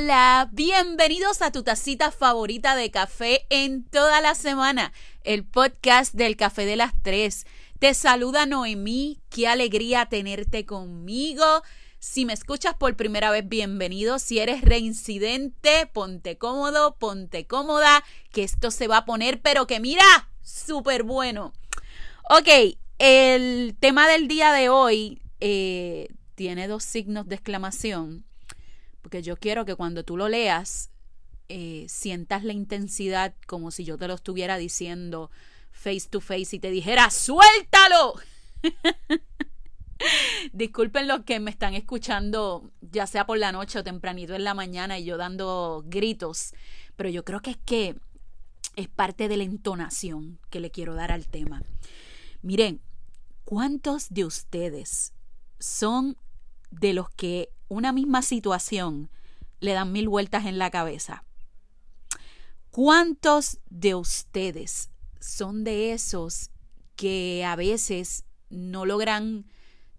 Hola, bienvenidos a tu tacita favorita de café en toda la semana, el podcast del Café de las Tres. Te saluda Noemí, qué alegría tenerte conmigo. Si me escuchas por primera vez, bienvenido. Si eres reincidente, ponte cómodo, ponte cómoda, que esto se va a poner, pero que mira, súper bueno. Ok, el tema del día de hoy eh, tiene dos signos de exclamación, porque yo quiero que cuando tú lo leas, eh, sientas la intensidad como si yo te lo estuviera diciendo face to face y te dijera, suéltalo. Disculpen los que me están escuchando, ya sea por la noche o tempranito en la mañana y yo dando gritos, pero yo creo que es que es parte de la entonación que le quiero dar al tema. Miren, ¿cuántos de ustedes son de los que una misma situación le dan mil vueltas en la cabeza. ¿Cuántos de ustedes son de esos que a veces no logran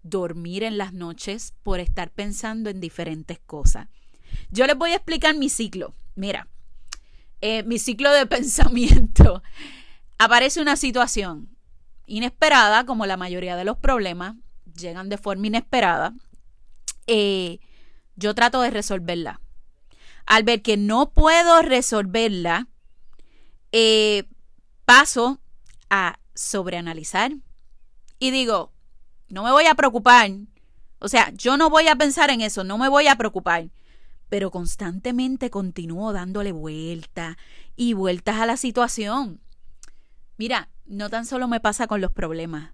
dormir en las noches por estar pensando en diferentes cosas? Yo les voy a explicar mi ciclo. Mira, eh, mi ciclo de pensamiento. Aparece una situación inesperada, como la mayoría de los problemas, llegan de forma inesperada eh, yo trato de resolverla. Al ver que no puedo resolverla, eh, paso a sobreanalizar y digo, no me voy a preocupar. O sea, yo no voy a pensar en eso, no me voy a preocupar. Pero constantemente continúo dándole vueltas y vueltas a la situación. Mira, no tan solo me pasa con los problemas,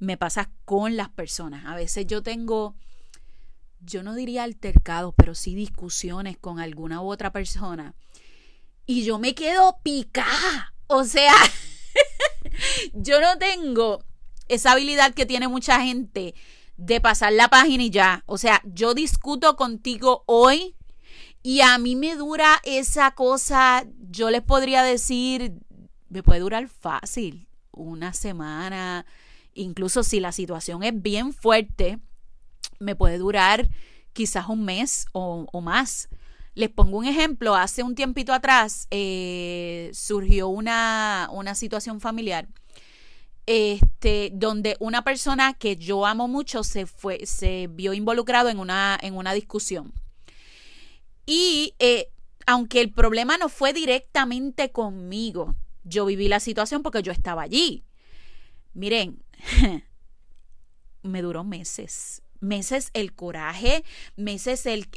me pasa con las personas. A veces yo tengo yo no diría altercados, pero sí discusiones con alguna u otra persona. Y yo me quedo picada. O sea, yo no tengo esa habilidad que tiene mucha gente de pasar la página y ya. O sea, yo discuto contigo hoy y a mí me dura esa cosa, yo les podría decir, me puede durar fácil, una semana, incluso si la situación es bien fuerte me puede durar quizás un mes o, más. Les pongo un ejemplo, hace un tiempito atrás eh, surgió una, una, situación familiar este, donde una persona que yo amo mucho se, fue, se vio involucrado en una, en una discusión. Y eh, aunque el problema no fue directamente conmigo, yo viví la situación porque yo estaba allí. Miren, me duró meses meses el coraje, meses el,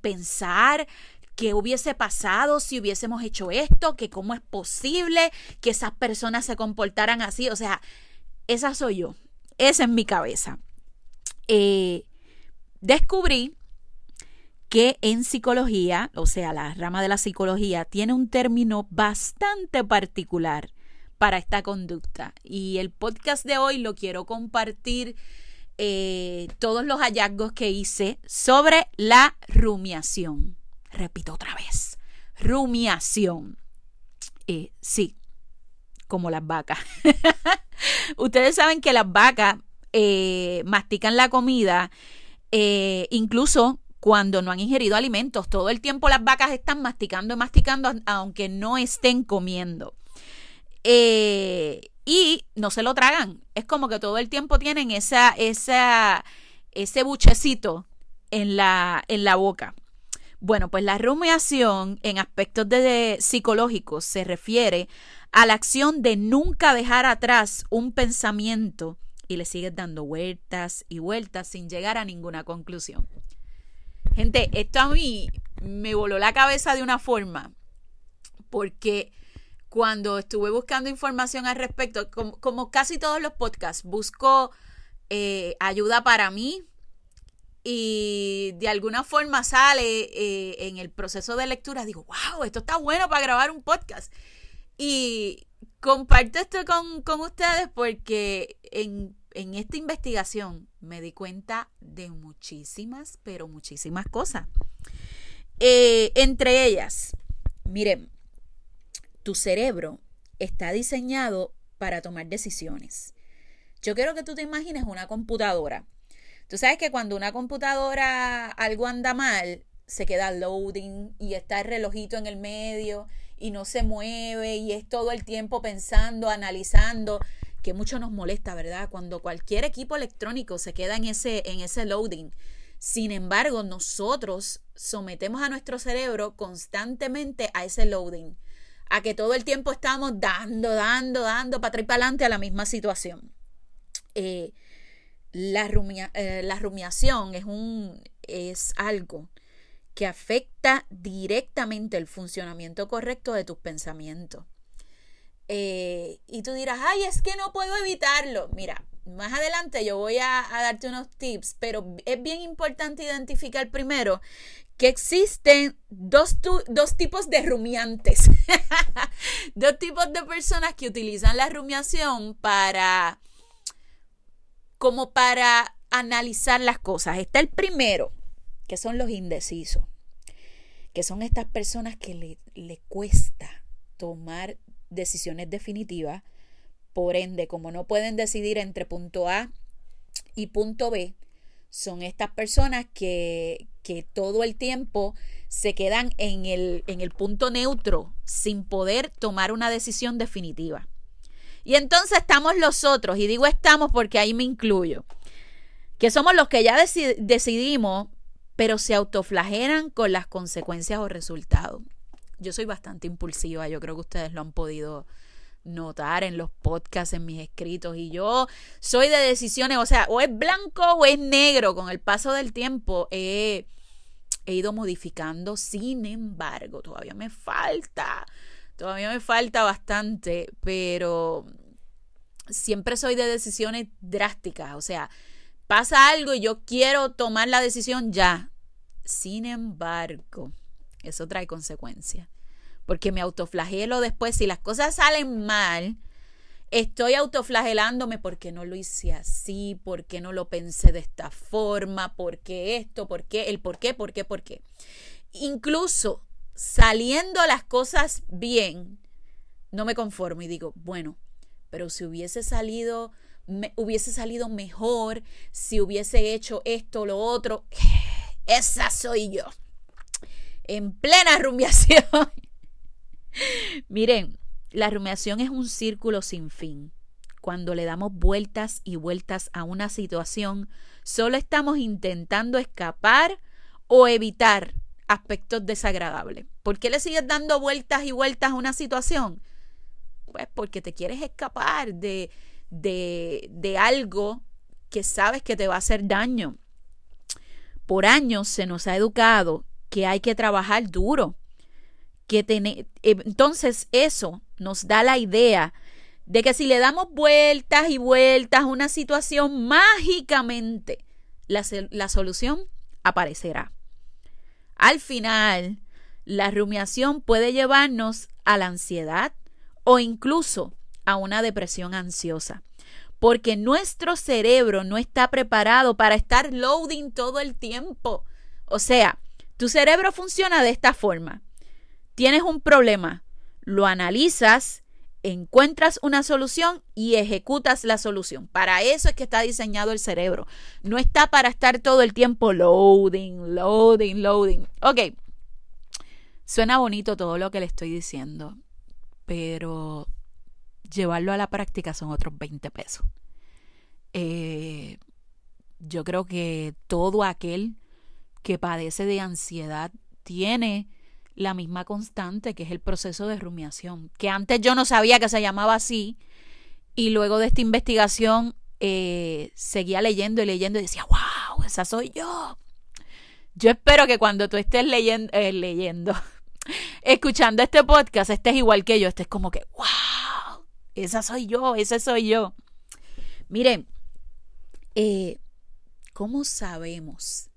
pensar qué hubiese pasado si hubiésemos hecho esto, que cómo es posible que esas personas se comportaran así. O sea, esa soy yo, esa es mi cabeza. Eh, descubrí que en psicología, o sea, la rama de la psicología, tiene un término bastante particular para esta conducta. Y el podcast de hoy lo quiero compartir eh, todos los hallazgos que hice sobre la rumiación. Repito otra vez, rumiación. Eh, sí, como las vacas. Ustedes saben que las vacas eh, mastican la comida incluso cuando no han ingerido alimentos. Todo el tiempo las vacas están masticando y masticando aunque no estén comiendo. Eh, y no se lo tragan. Es como que todo el tiempo tienen esa, esa, ese buchecito en la, en la boca. Bueno, pues la rumiación en aspectos de, psicológicos se refiere a la acción de nunca dejar atrás un pensamiento y le sigues dando vueltas y vueltas sin llegar a ninguna conclusión. Gente, esto a mí me voló la cabeza de una forma porque cuando estuve buscando información al respecto, como, casi todos los podcasts, busco eh, ayuda para mí y de alguna forma sale eh, en el proceso de lectura, digo, wow, esto está bueno para grabar un podcast. Y comparto esto con, ustedes porque en, esta investigación me di cuenta de muchísimas, pero muchísimas cosas. Eh, entre ellas, miren, tu cerebro está diseñado para tomar decisiones. Yo quiero que tú te imagines una computadora. Tú sabes que cuando una computadora algo anda mal, se queda loading y está el relojito en el medio y no se mueve y es todo el tiempo pensando, analizando, que mucho nos molesta, ¿verdad? Cuando cualquier equipo electrónico se queda en ese, en ese loading. Sin embargo, nosotros sometemos a nuestro cerebro constantemente a ese loading, a que todo el tiempo estamos dando, dando, dando para atrás y para adelante a la misma situación. Eh, la, eh, la rumiación es, un, es algo que afecta directamente el funcionamiento correcto de tus pensamientos. Eh, y tú dirás, ay, es que no puedo evitarlo. Mira, más adelante yo voy a, darte unos tips, pero es bien importante identificar primero que existen dos, dos tipos de rumiantes, dos tipos de personas que utilizan la rumiación para, como para analizar las cosas. Está el primero, que son los indecisos, que son estas personas que le, le cuesta tomar decisiones definitivas, por ende, como no pueden decidir entre punto A y punto B, son estas personas que, que todo el tiempo se quedan en el, en el punto neutro sin poder tomar una decisión definitiva. Y entonces estamos los otros, y digo estamos porque ahí me incluyo, que somos los que ya decidimos pero se autoflagelan con las consecuencias o resultados. Yo soy bastante impulsiva, yo creo que ustedes lo han podido notar en los podcasts, en mis escritos, y yo soy de decisiones, o sea, o es blanco o es negro. Con el paso del tiempo he, he ido modificando, sin embargo, todavía me falta, todavía me falta bastante, pero siempre soy de decisiones drásticas, o sea, pasa algo y yo quiero tomar la decisión ya. Sin embargo, eso trae consecuencias. Porque me autoflagelo después. Si las cosas salen mal, estoy autoflagelándome porque no lo hice así, porque no lo pensé de esta forma, porque esto, porque el por qué, por qué, por qué. Incluso saliendo las cosas bien, no me conformo y digo, bueno, pero si hubiese salido hubiese salido mejor si hubiese hecho esto lo otro. Esa soy yo. En plena rumiación. Miren, la rumiación es un círculo sin fin. Cuando le damos vueltas y vueltas a una situación, solo estamos intentando escapar o evitar aspectos desagradables. ¿Por qué le sigues dando vueltas y vueltas a una situación? Pues porque te quieres escapar de, de, algo que sabes que te va a hacer daño. Por años se nos ha educado que hay que trabajar duro, eh, entonces eso nos da la idea de que si le damos vueltas y vueltas a una situación, mágicamente la, la solución aparecerá. Al final, la rumiación puede llevarnos a la ansiedad o incluso a una depresión ansiosa. Porque nuestro cerebro no está preparado para estar loading todo el tiempo. O sea, tu cerebro funciona de esta forma. Tienes un problema, lo analizas, encuentras una solución y ejecutas la solución. Para eso es que está diseñado el cerebro. No está para estar todo el tiempo loading, loading, loading. Ok, suena bonito todo lo que le estoy diciendo, pero llevarlo a la práctica son otros 20 pesos. Eh, yo creo que todo aquel que padece de ansiedad tiene la misma constante que es el proceso de rumiación, que antes yo no sabía que se llamaba así y luego de esta investigación eh, seguía leyendo y leyendo y decía, wow, esa soy yo. Yo espero que cuando tú estés leyendo, eh, leyendo, escuchando este podcast, estés igual que yo, estés como que, wow esa soy yo, ese soy yo. Miren, eh, ¿cómo sabemos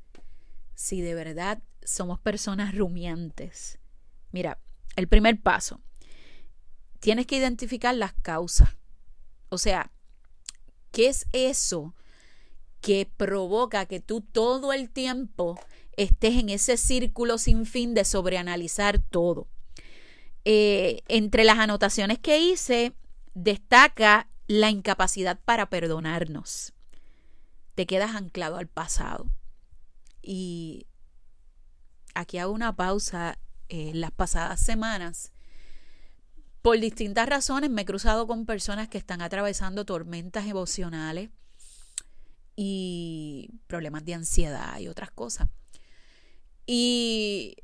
si de verdad somos personas rumiantes? Mira, el primer paso, tienes que identificar las causas. O sea, ¿qué es eso que provoca que tú todo el tiempo estés en ese círculo sin fin de sobreanalizar todo? Eh, entre las anotaciones que hice, destaca la incapacidad para perdonarnos. Te quedas anclado al pasado. Y aquí hago una pausa. En las pasadas semanas, por distintas razones, me he cruzado con personas que están atravesando tormentas emocionales y problemas de ansiedad y otras cosas. Y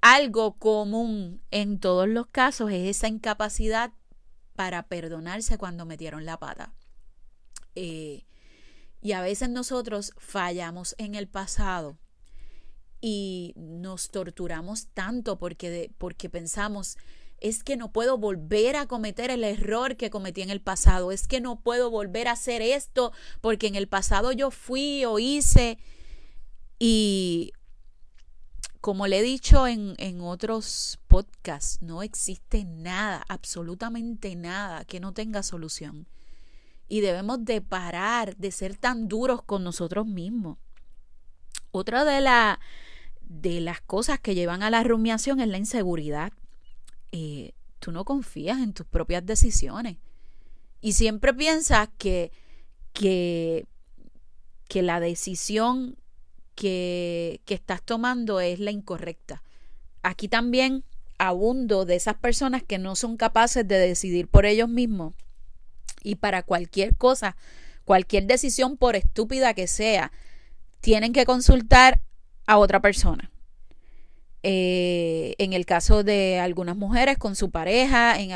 algo común en todos los casos es esa incapacidad para perdonarse cuando metieron la pata. Eh, y a veces nosotros fallamos en el pasado y nos torturamos tanto porque, porque pensamos, es que no puedo volver a cometer el error que cometí en el pasado, es que no puedo volver a hacer esto porque en el pasado yo fui o hice y como le he dicho en, en otros podcasts, no existe nada, absolutamente nada que no tenga solución. Y debemos de parar de ser tan duros con nosotros mismos. Otra de, la, de las cosas que llevan a la rumiación es la inseguridad. Eh, tú no confías en tus propias decisiones. Y siempre piensas que, que, que la decisión que, estás tomando es la incorrecta. Aquí también abundo de esas personas que no son capaces de decidir por ellos mismos y para cualquier cosa, cualquier decisión por estúpida que sea, tienen que consultar a otra persona. Eh, en el caso de algunas mujeres con su pareja, en,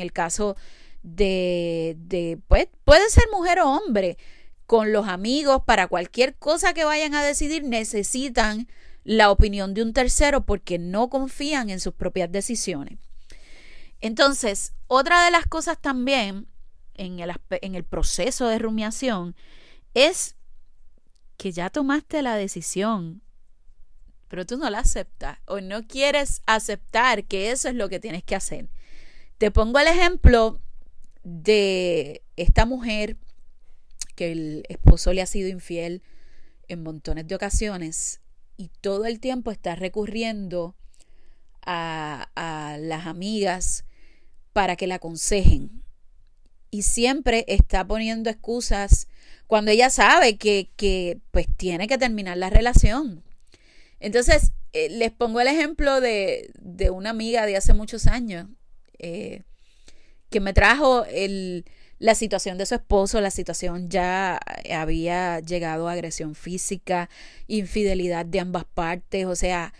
el caso de, pues, puede ser mujer o hombre, con los amigos, para cualquier cosa que vayan a decidir, necesitan la opinión de un tercero porque no confían en sus propias decisiones. Entonces, otra de las cosas también en el proceso de rumiación es que ya tomaste la decisión, pero tú no la aceptas o no quieres aceptar que eso es lo que tienes que hacer. Te pongo el ejemplo de esta mujer que el esposo le ha sido infiel en montones de ocasiones y todo el tiempo está recurriendo a, las amigas para que la aconsejen. Y siempre está poniendo excusas cuando ella sabe que, que pues tiene que terminar la relación. Entonces, eh, les pongo el ejemplo de, de, una amiga de hace muchos años eh, que me trajo el, la situación de su esposo, la situación ya había llegado a agresión física, infidelidad de ambas partes, o sea,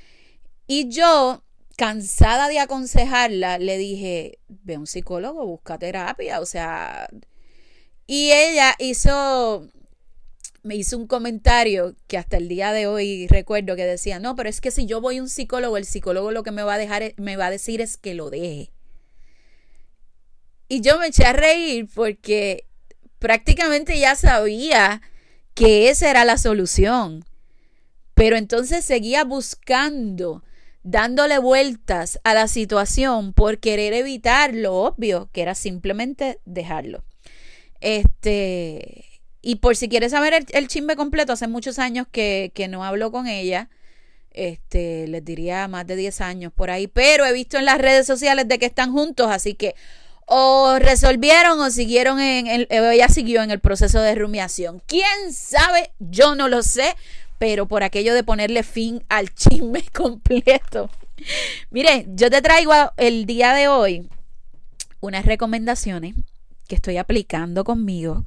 y yo, cansada de aconsejarla, le dije, ve a un psicólogo, busca terapia, o sea, y ella hizo, me hizo un comentario que hasta el día de hoy recuerdo que decía, no, pero es que si yo voy a un psicólogo, el psicólogo lo que me va a dejar, me va a decir es que lo deje. Y yo me eché a reír porque prácticamente ya sabía que esa era la solución. Pero entonces seguía buscando, dándole vueltas a la situación por querer evitar lo obvio, que era simplemente dejarlo. Este, y por si quieres saber el, el completo, hace muchos años que, que no hablo con ella. Este, les diría más de 10 años por ahí, pero he visto en las redes sociales de que están juntos, así que o resolvieron o siguieron en el, ella siguió en el proceso de rumiación. ¿Quién sabe? Yo no lo sé, pero por aquello de ponerle fin al chisme completo. Mire, yo te traigo el día de hoy unas recomendaciones que estoy aplicando conmigo.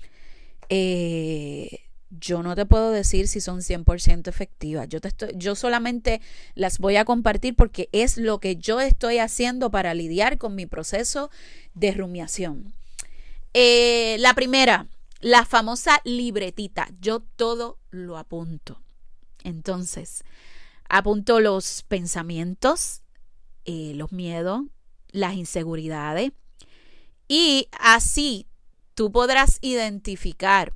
Eh, yo no te puedo decir si son 100% efectivas. Yo, te estoy, yo solamente las voy a compartir porque es lo que yo estoy haciendo para lidiar con mi proceso de rumiación. Eh, la primera, la famosa libretita. Yo todo lo apunto. Entonces, apunto los pensamientos, eh, los miedos, las inseguridades y así tú podrás identificar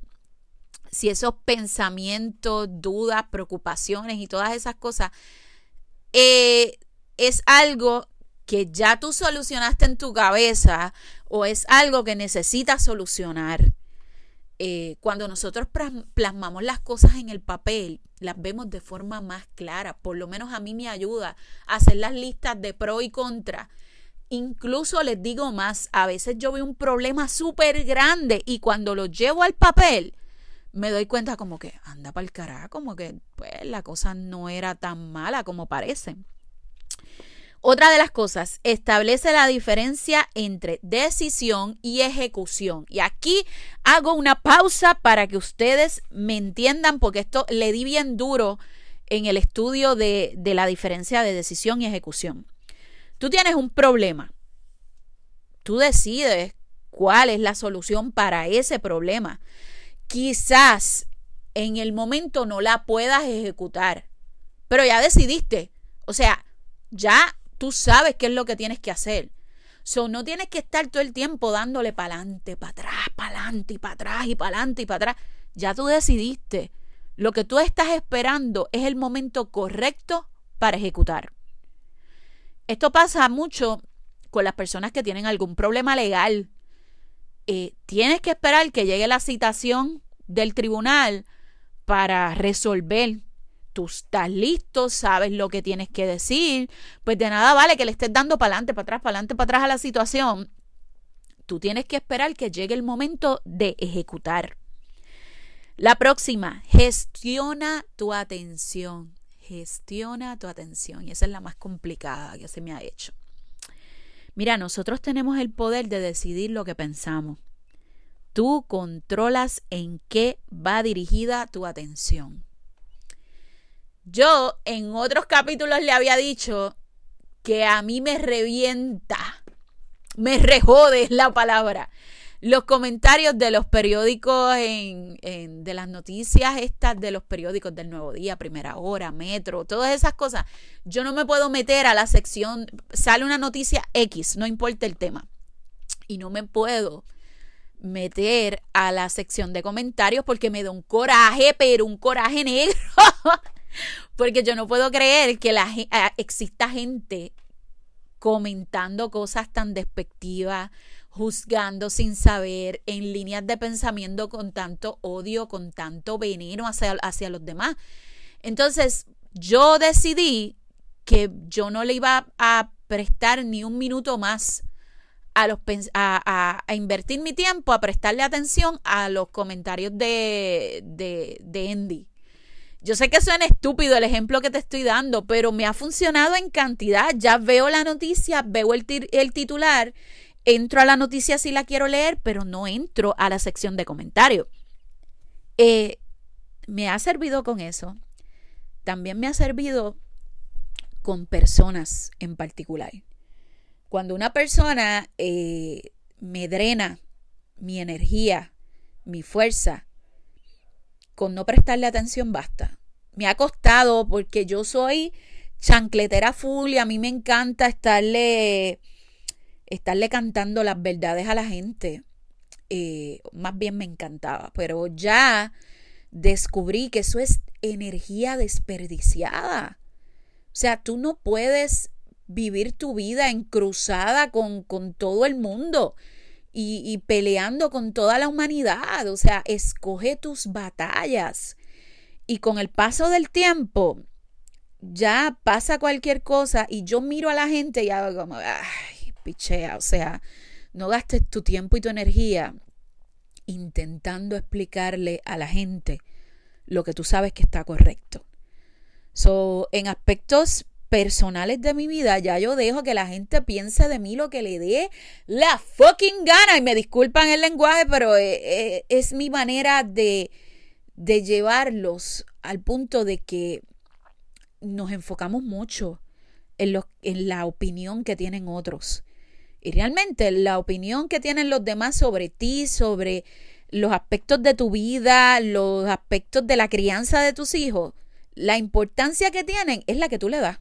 si esos pensamientos, dudas, preocupaciones y todas esas cosas eh, es algo que ya tú solucionaste en tu cabeza o es algo que necesitas solucionar. Eh, cuando nosotros plasmamos las cosas en el papel, las vemos de forma más clara. Por lo menos a mí me ayuda a hacer las listas de pro y contra. Incluso les digo más, a veces yo veo un problema súper grande y cuando lo llevo al papel, me doy cuenta como que anda para el carajo, como que pues la cosa no era tan mala como parece. Otra de las cosas, establece la diferencia entre decisión y ejecución. Y aquí hago una pausa para que ustedes me entiendan, porque esto le di bien duro en el estudio de, de la diferencia de decisión y ejecución. Tú tienes un problema. Tú decides cuál es la solución para ese problema. Quizás en el momento no la puedas ejecutar, pero ya decidiste. O sea, ya tú sabes qué es lo que tienes que hacer. So, no tienes que estar todo el tiempo dándole para adelante, para atrás, para adelante y para atrás y para adelante y para atrás. Ya tú decidiste. Lo que tú estás esperando es el momento correcto para ejecutar. Esto pasa mucho con las personas que tienen algún problema legal. Eh, tienes que esperar que llegue la citación del tribunal para resolver tú estás listo, sabes lo que tienes que decir, pues de nada vale que le estés dando para adelante, para atrás, para adelante, para atrás a la situación. Tú tienes que esperar que llegue el momento de ejecutar. La próxima, gestiona tu atención. Gestiona tu atención. Y esa es la más complicada que se me ha hecho. Mira, nosotros tenemos el poder de decidir lo que pensamos. Tú controlas en qué va dirigida tu atención. Yo en otros capítulos le había dicho que a mí me revienta, me rejode la palabra. Los comentarios de los periódicos en, de las noticias estas de los periódicos del Nuevo Día, Primera Hora, Metro, todas esas cosas. Yo no me puedo meter a la sección, sale una noticia X, no importa el tema. Y no me puedo meter a la sección de comentarios porque me da un coraje, pero un coraje negro. Porque yo no puedo creer que la, exista gente comentando cosas tan despectivas, juzgando sin saber, en líneas de pensamiento con tanto odio, con tanto veneno hacia, hacia los demás. Entonces, yo decidí que yo no le iba a prestar ni un minuto más a, los, a, a, invertir mi tiempo, a prestarle atención a los comentarios de, de, de Andy. Yo sé que suena estúpido el ejemplo que te estoy dando, pero me ha funcionado en cantidad. Ya veo la noticia, veo el, titular, entro a la noticia si la quiero leer, pero no entro a la sección de comentarios. Eh, me ha servido con eso. También me ha servido con personas en particular. Cuando una persona eh, me drena mi energía, mi fuerza, con no prestarle atención basta. Me ha costado porque yo soy chancletera full y a mí me encanta estarle, estarle cantando las verdades a la gente. Eh, más bien me encantaba, pero ya descubrí que eso es energía desperdiciada. O sea, tú no puedes vivir tu vida en cruzada con, con todo el mundo y, peleando con toda la humanidad. O sea, escoge tus batallas. Y con el paso del tiempo, ya pasa cualquier cosa y yo miro a la gente y hago como, ay, pichea, o sea, no gastes tu tiempo y tu energía intentando explicarle a la gente lo que tú sabes que está correcto. So, en aspectos personales de mi vida, ya yo dejo que la gente piense de mí lo que le dé la fucking gana. Y me disculpan el lenguaje, pero eh, eh, es mi manera de, de llevarlos al punto de que nos enfocamos mucho en, lo, en la opinión que tienen otros. Y realmente la opinión que tienen los demás sobre ti, sobre los aspectos de tu vida, los aspectos de la crianza de tus hijos, la importancia que tienen es la que tú le das.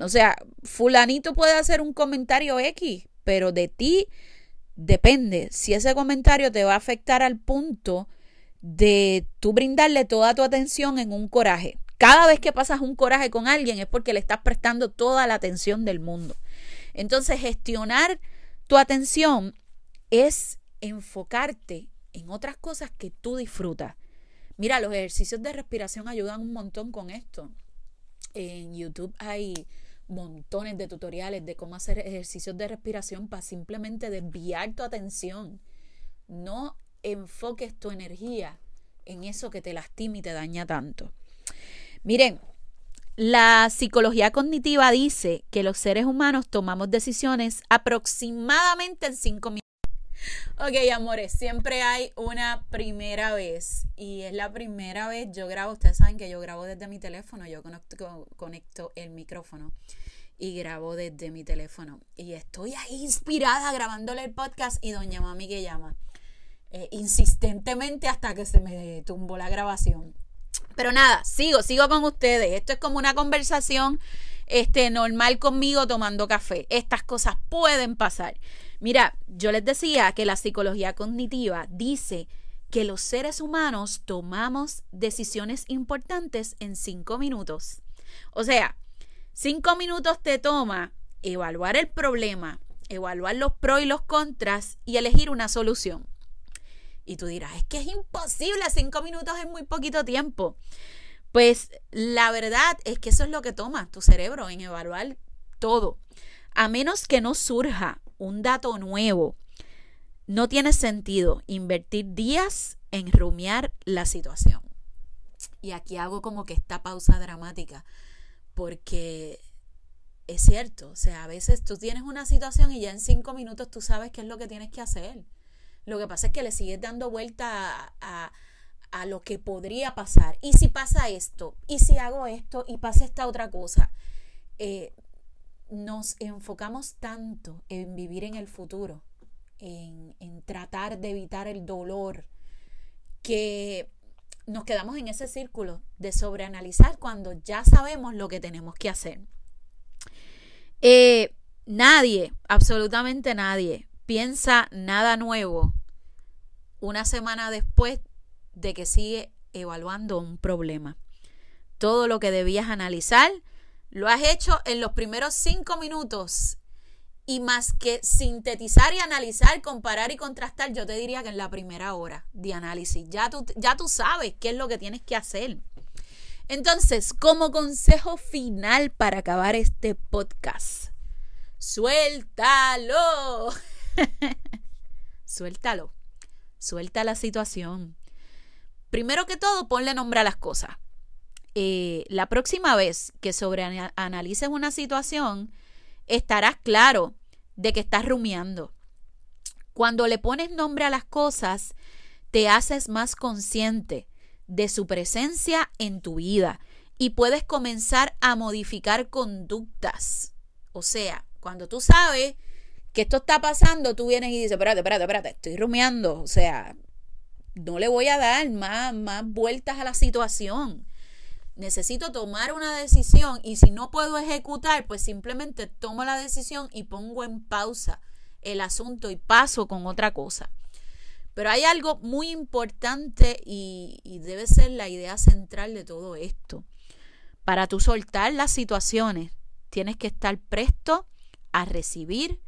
O sea, fulanito puede hacer un comentario X, pero de ti depende si ese comentario te va a afectar al punto de tú brindarle toda tu atención en un coraje. Cada vez que pasas un coraje con alguien es porque le estás prestando toda la atención del mundo. Entonces, gestionar tu atención es enfocarte en otras cosas que tú disfrutas. Mira, los ejercicios de respiración ayudan un montón con esto. En YouTube hay montones de tutoriales de cómo hacer ejercicios de respiración para simplemente desviar tu atención. No enfoques tu energía en eso que te lastima y te daña tanto. Miren, la psicología cognitiva dice que los seres humanos tomamos decisiones aproximadamente en cinco minutos. Ok, amores, siempre hay una primera vez. Y es la primera vez, yo grabo, ustedes saben que yo grabo desde mi teléfono, yo conecto, el micrófono y grabo desde mi teléfono. Y estoy ahí inspirada grabándole el podcast y doña mami que llama. Eh, insistentemente hasta que se me tumbó la grabación. Pero nada, sigo, sigo con ustedes. Esto es como una conversación este, normal conmigo tomando café. Estas cosas pueden pasar. Mira, yo les decía que la psicología cognitiva dice que los seres humanos tomamos decisiones importantes en cinco minutos. O sea, cinco minutos te toma evaluar el problema, evaluar los pros y los contras y elegir una solución. Y tú dirás, es que es imposible, cinco minutos es muy poquito tiempo. Pues la verdad es que eso es lo que toma tu cerebro en evaluar todo. A menos que no surja un dato nuevo, no tiene sentido invertir días en rumiar la situación. Y aquí hago como que esta pausa dramática, porque es cierto, o sea, a veces tú tienes una situación y ya en cinco minutos tú sabes qué es lo que tienes que hacer. Lo que pasa es que le sigues dando vuelta a, lo que podría pasar. ¿Y si pasa esto? ¿Y si hago esto y pasa esta otra cosa? Eh, nos enfocamos tanto en vivir en el futuro, en, tratar de evitar el dolor, que nos quedamos en ese círculo de sobreanalizar cuando ya sabemos lo que tenemos que hacer. Eh, nadie, absolutamente nadie, piensa nada nuevo una semana después de que sigue evaluando un problema. Todo lo que debías analizar lo has hecho en los primeros cinco minutos y más que sintetizar y analizar, comparar y contrastar, yo te diría que en la primera hora de análisis ya tú, ya tú sabes qué es lo que tienes que hacer. Entonces, como consejo final para acabar este podcast, suéltalo. suéltalo. Suelta la situación. Primero que todo, ponle nombre a las cosas. Eh, la próxima vez que sobreanalices una situación, estarás claro de que estás rumiando. Cuando le pones nombre a las cosas, te haces más consciente de su presencia en tu vida y puedes comenzar a modificar conductas. O sea, cuando tú sabes que esto está pasando, tú vienes y dices, espérate, espérate, espérate, estoy rumiando. O sea, no le voy a dar más, más vueltas a la situación necesito tomar una decisión y si no puedo ejecutar, pues simplemente tomo la decisión y pongo en pausa el asunto y paso con otra cosa. Pero hay algo muy importante y, debe ser la idea central de todo esto. Para tú soltar las situaciones, tienes que estar presto a recibir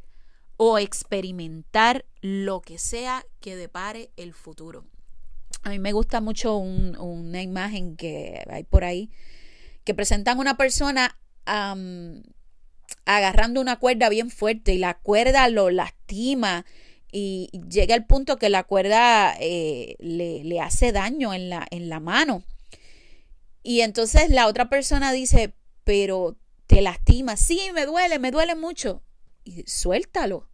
o experimentar lo que sea que depare el futuro. A mí me gusta mucho una imagen que hay por ahí que presentan una persona agarrando una cuerda bien fuerte y la cuerda lo lastima y llega el punto que la cuerda eh, le, hace daño en la, en la mano. Y entonces la otra persona dice, pero te lastima, sí, me duele, me duele mucho. Y suéltalo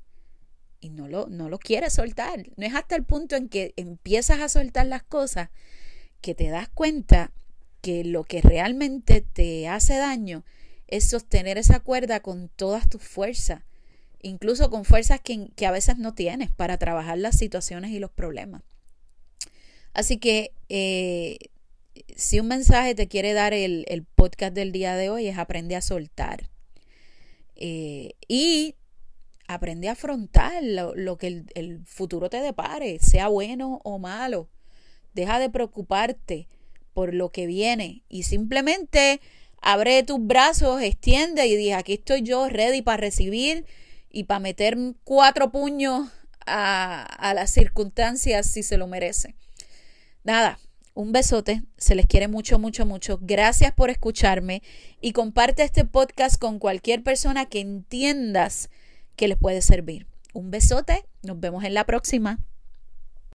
y no lo, no lo quieres soltar. No es hasta el punto en que empiezas a soltar las cosas que te das cuenta que lo que realmente te hace daño es sostener esa cuerda con todas tus fuerzas, incluso con fuerzas que, a veces no tienes para trabajar las situaciones y los problemas. Así que eh, si un mensaje te quiere dar el, podcast del día de hoy es aprende a soltar. Eh, y aprende a afrontar lo, que el, el, futuro te depare, sea bueno o malo. Deja de preocuparte por lo que viene y simplemente abre tus brazos, extiende y dice, aquí estoy yo, ready para recibir y para meter cuatro puños a, a las circunstancias si se lo merece. Nada, un besote, se les quiere mucho, mucho, mucho. Gracias por escucharme y comparte este podcast con cualquier persona que entiendas que les puede servir. Un besote, nos vemos en la próxima.